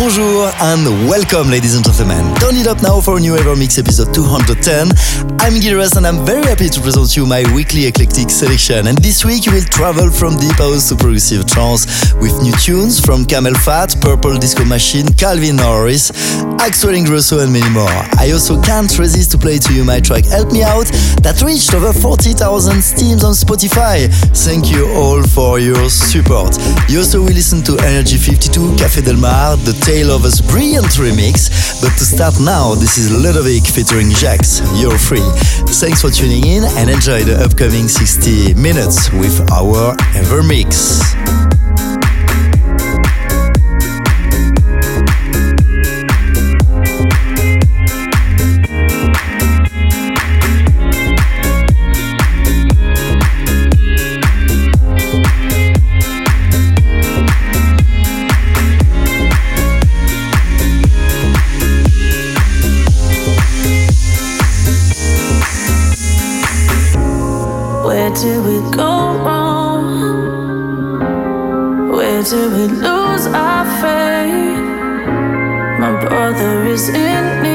Bonjour and welcome, ladies and gentlemen. Turn it up now for a new Evermix episode 210. I'm Gil Everest and I'm very happy to present you my weekly eclectic selection. And this week you will travel from deep house to progressive trance with new tunes from CamelPhat, Purple Disco Machine, Calvin Harris, Axwell Ingrosso and many more. I also can't resist to play to you my track Help Me Out that reached over 40,000 streams on Spotify. Thank you all for your support. You also will listen to Energy 52, Café Del Mar, the Tale of brilliant remix. But to start now, this is Ludovic featuring Jax. You're free. Thanks for tuning in and enjoy the upcoming 60 minutes with our Evermix. Did we lose our faith? My brother is in need,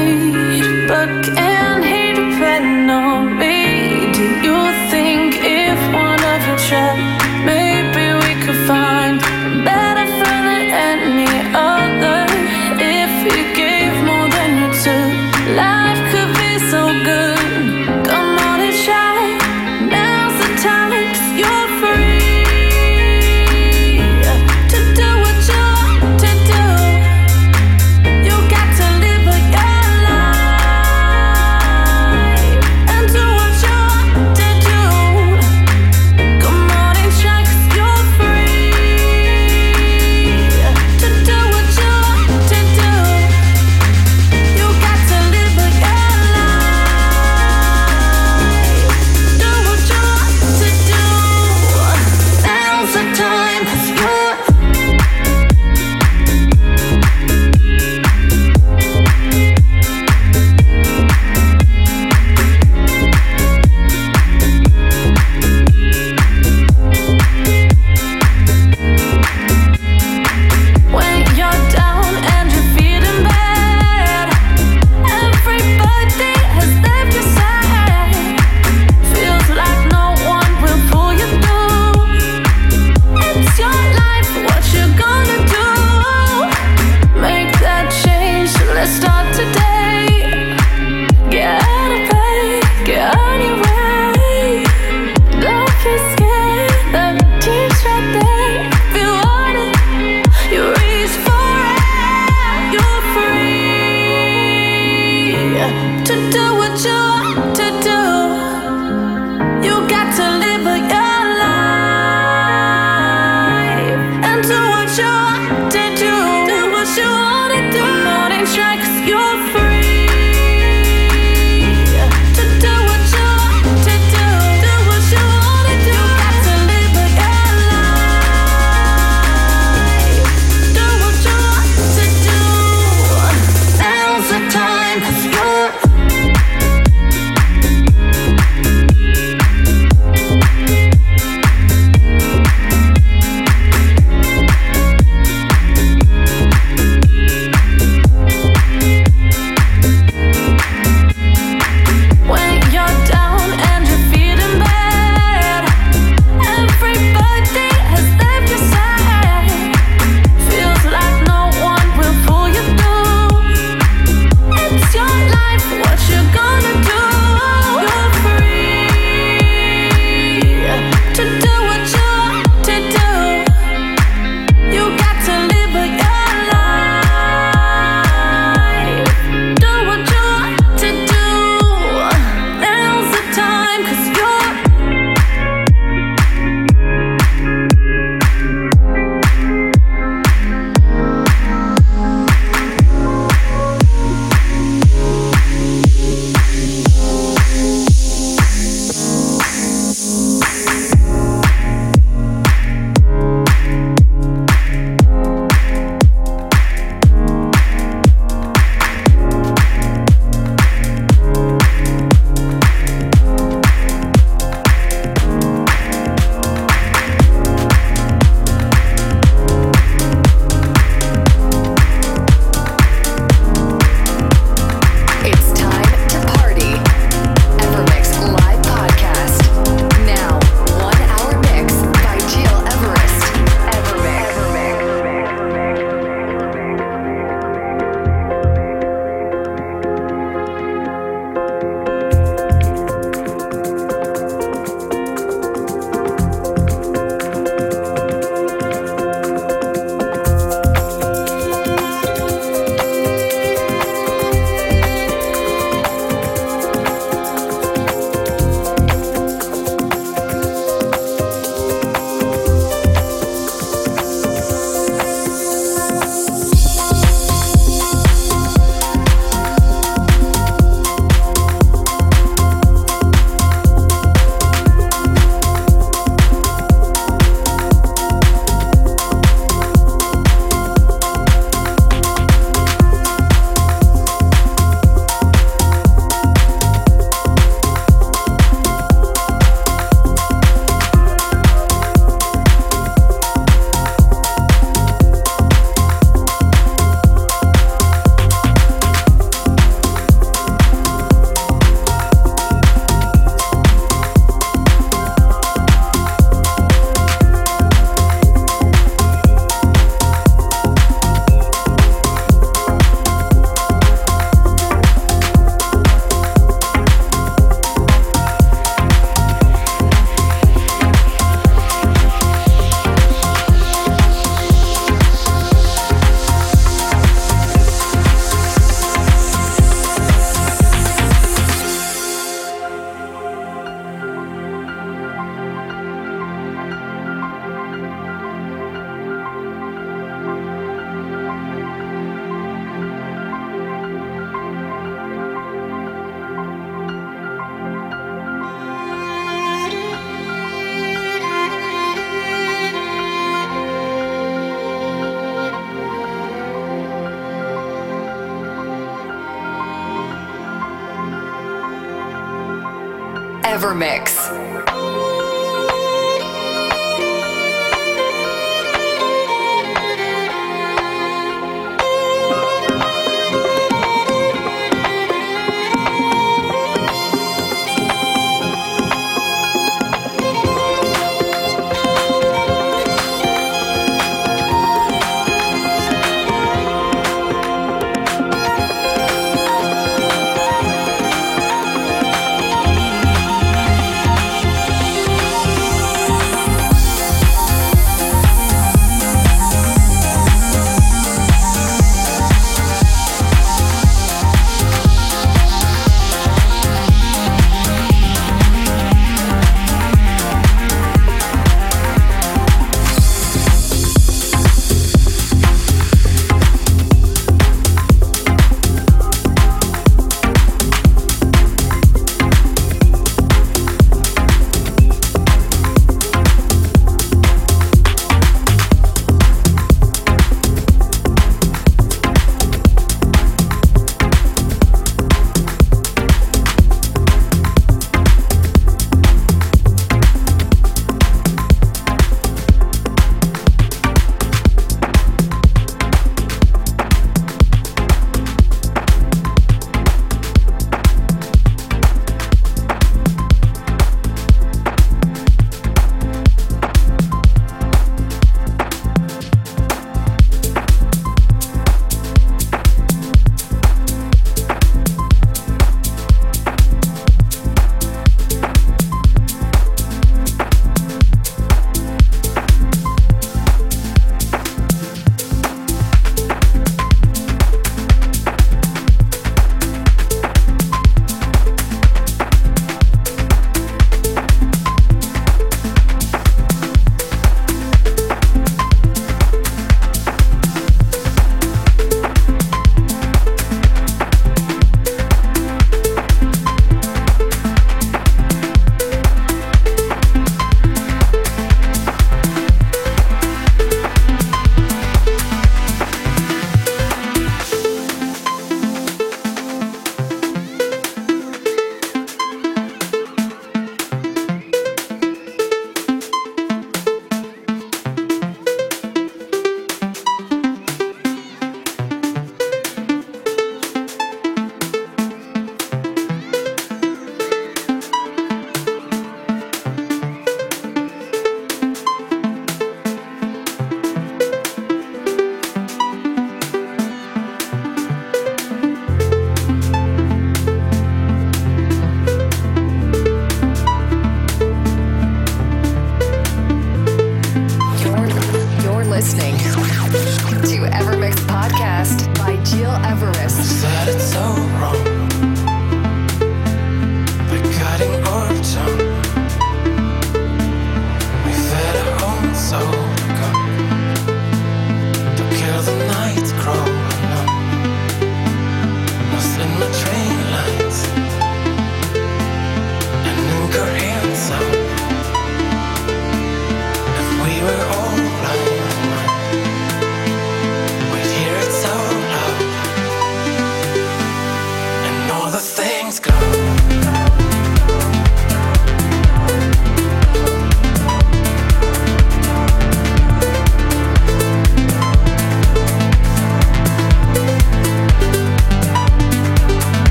Evermix.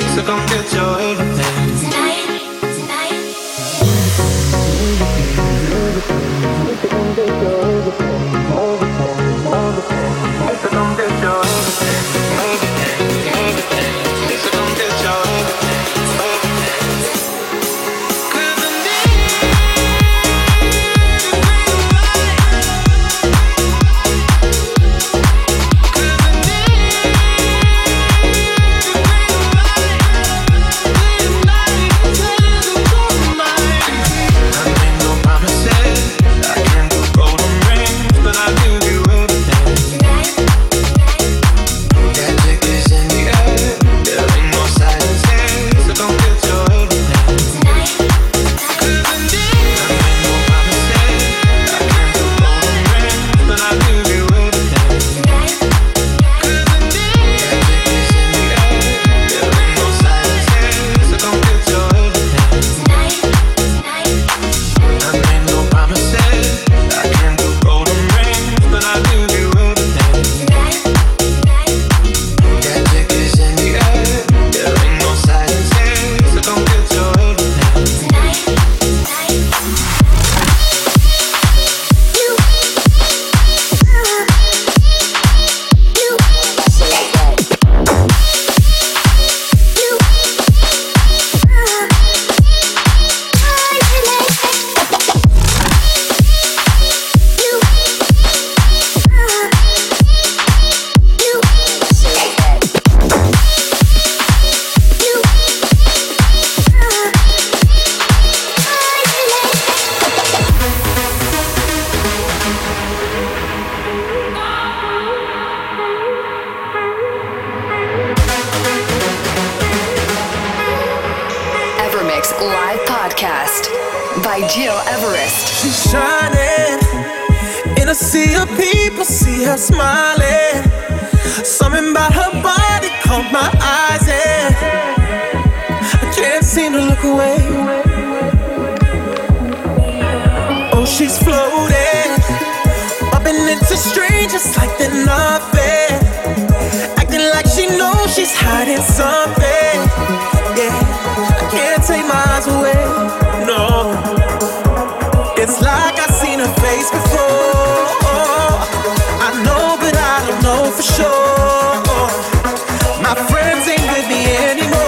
so come get your everything Podcast by Gil Everest. She's shining in a sea of people, see her smiling. Something about her body caught my eyes, and I can't seem to look away. Oh, she's floating, bumping into strangers like they're nothing like she knows she's hiding something. Yeah, I can't take my eyes away. No, it's like I've seen her face before. I know, but I don't know for sure. My friends ain't with me anymore.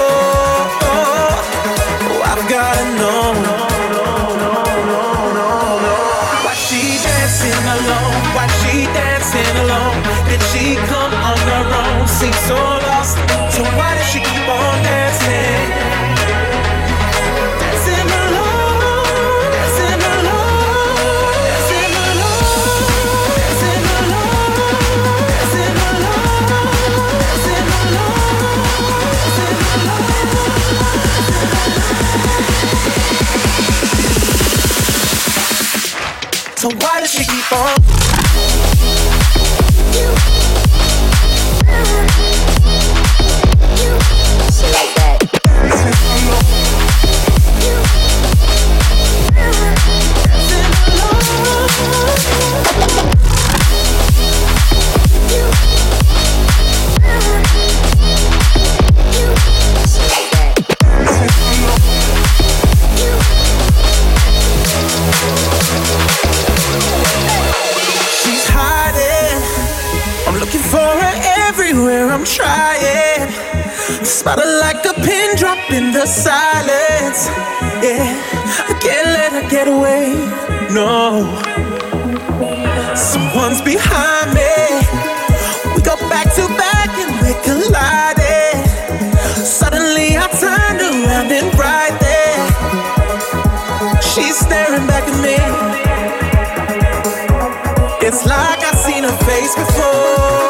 everywhere I'm trying. Spotted like a pin drop in the silence. Yeah, I can't let her get away. No, someone's behind me. We go back to back and we collide. Suddenly I turned around and right there, she's staring back at me. It's like I've seen her face before.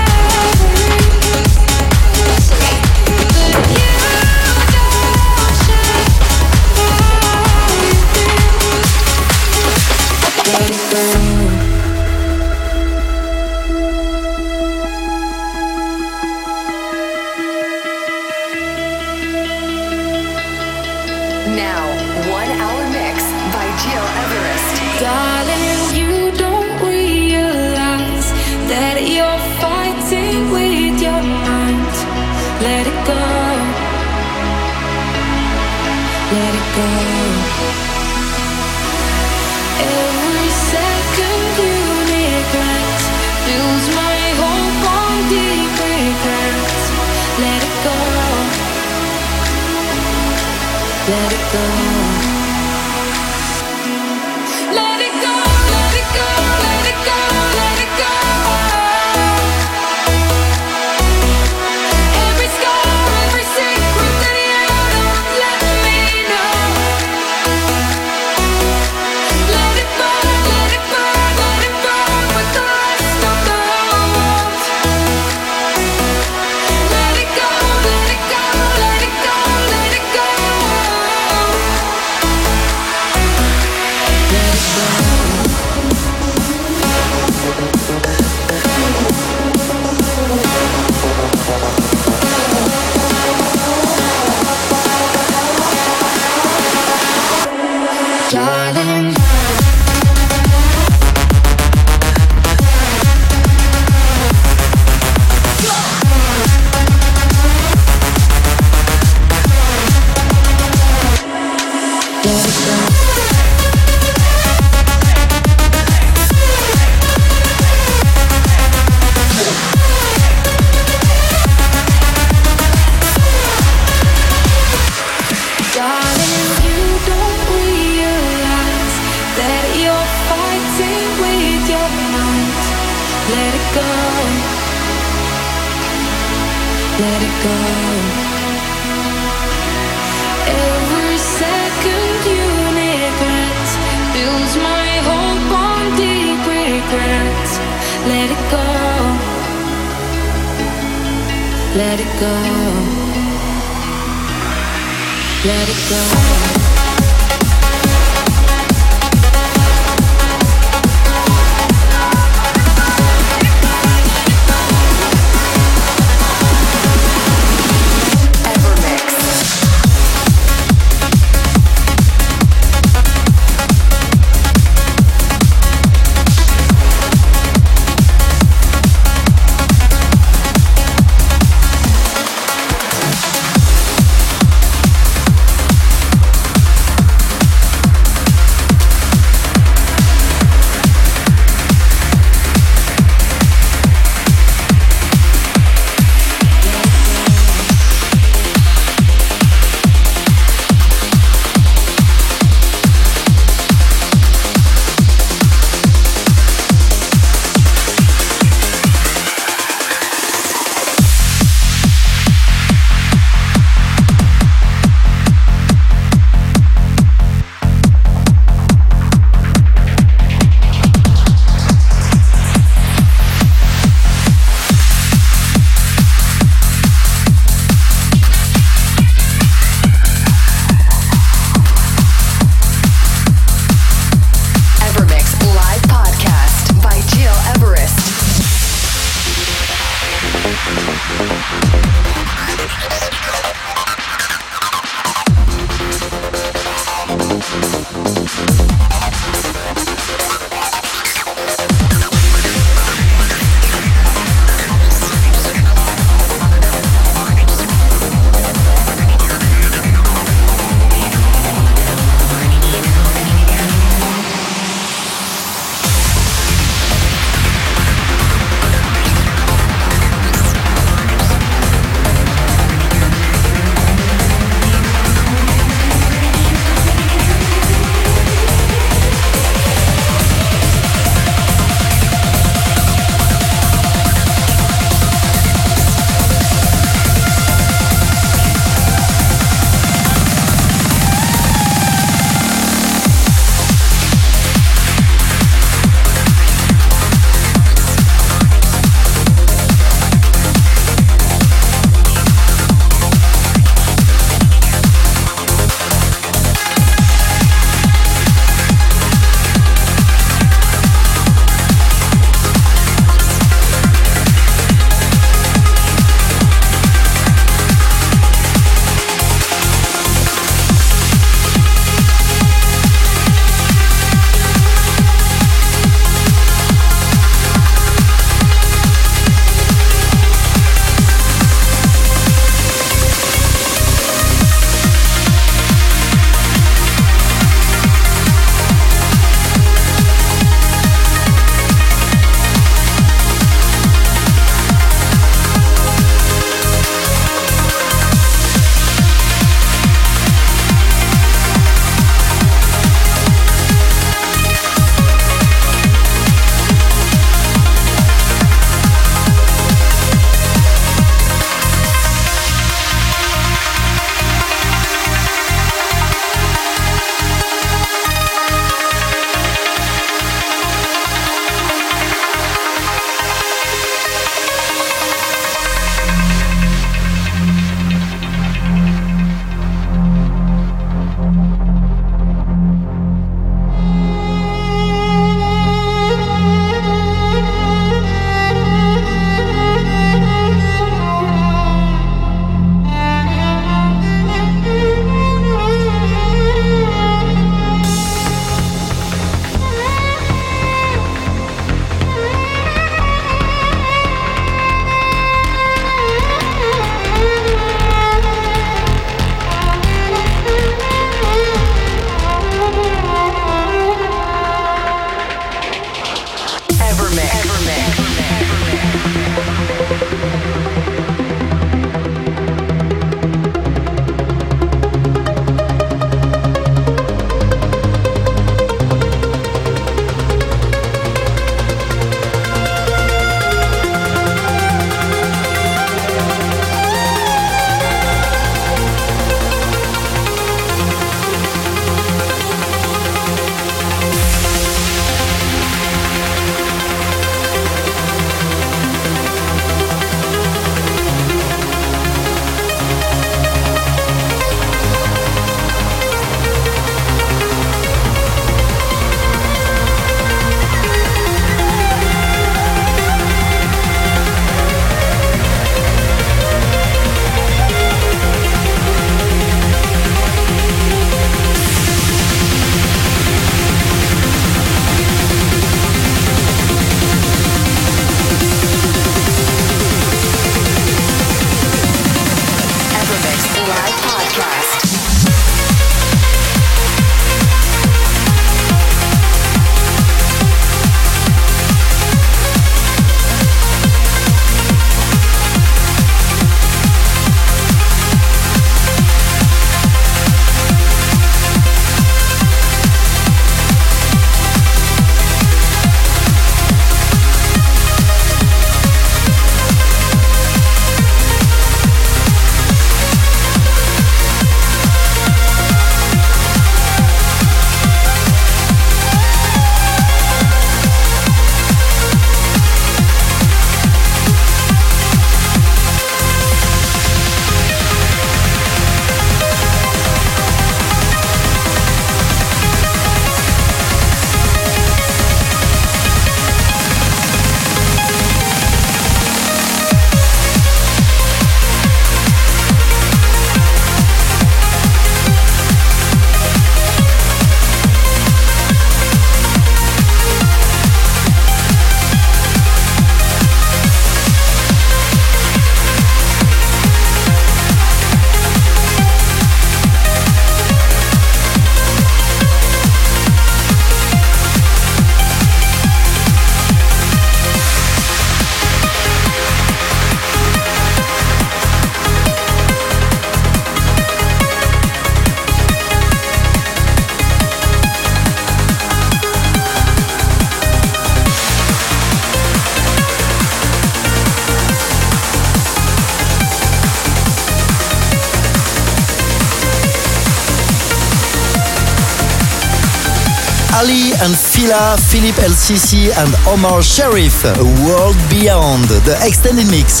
and Fila, Philip LCC and Omar Sharif, A World Beyond, the extended mix.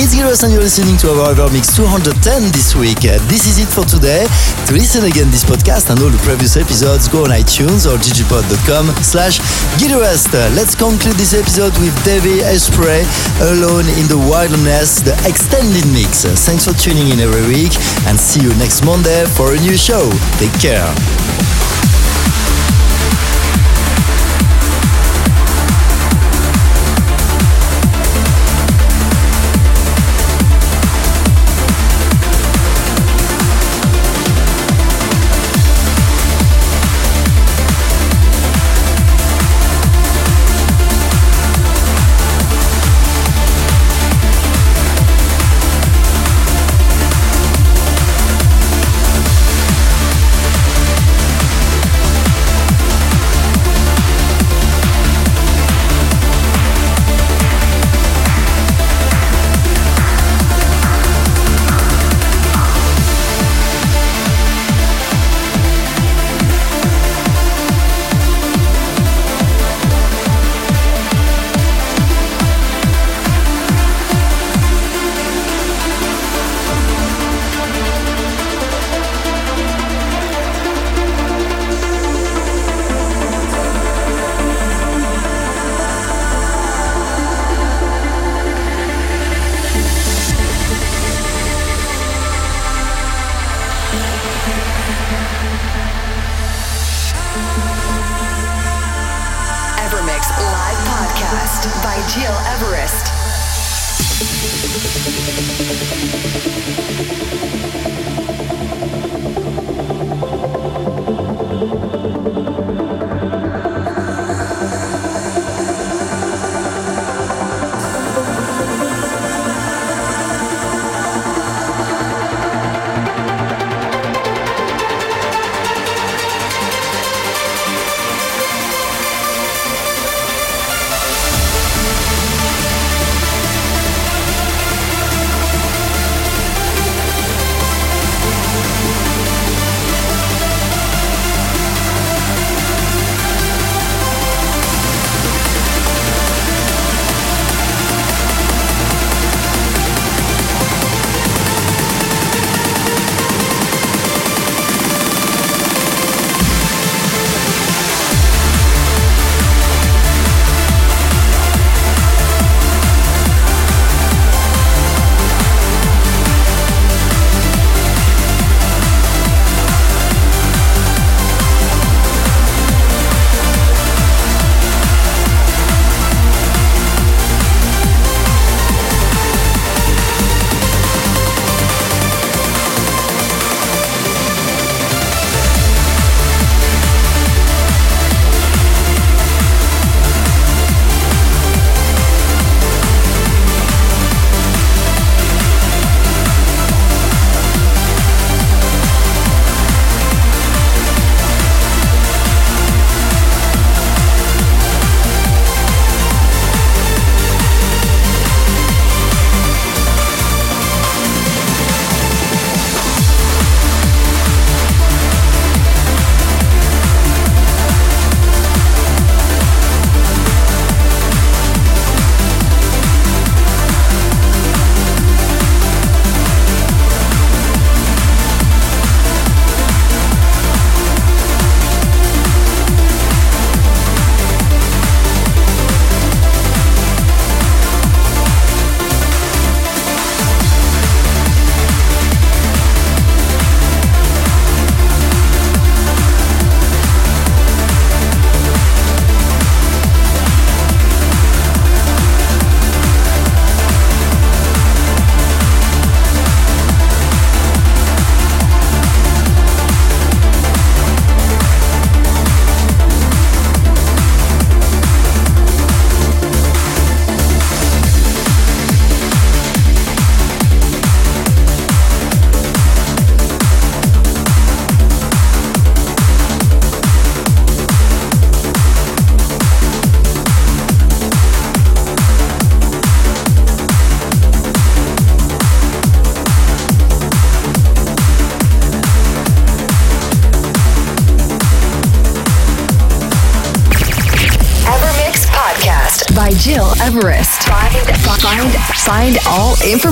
It's Giros and you're listening to our Evermix 210 this week. This is it for today. To listen again this podcast and all the previous episodes, go on iTunes or digipod.com slash. Let's conclude this episode with Davey Espray, Alone in the Wilderness, the extended mix. Thanks for tuning in every week and see you next Monday for a new show. Take care.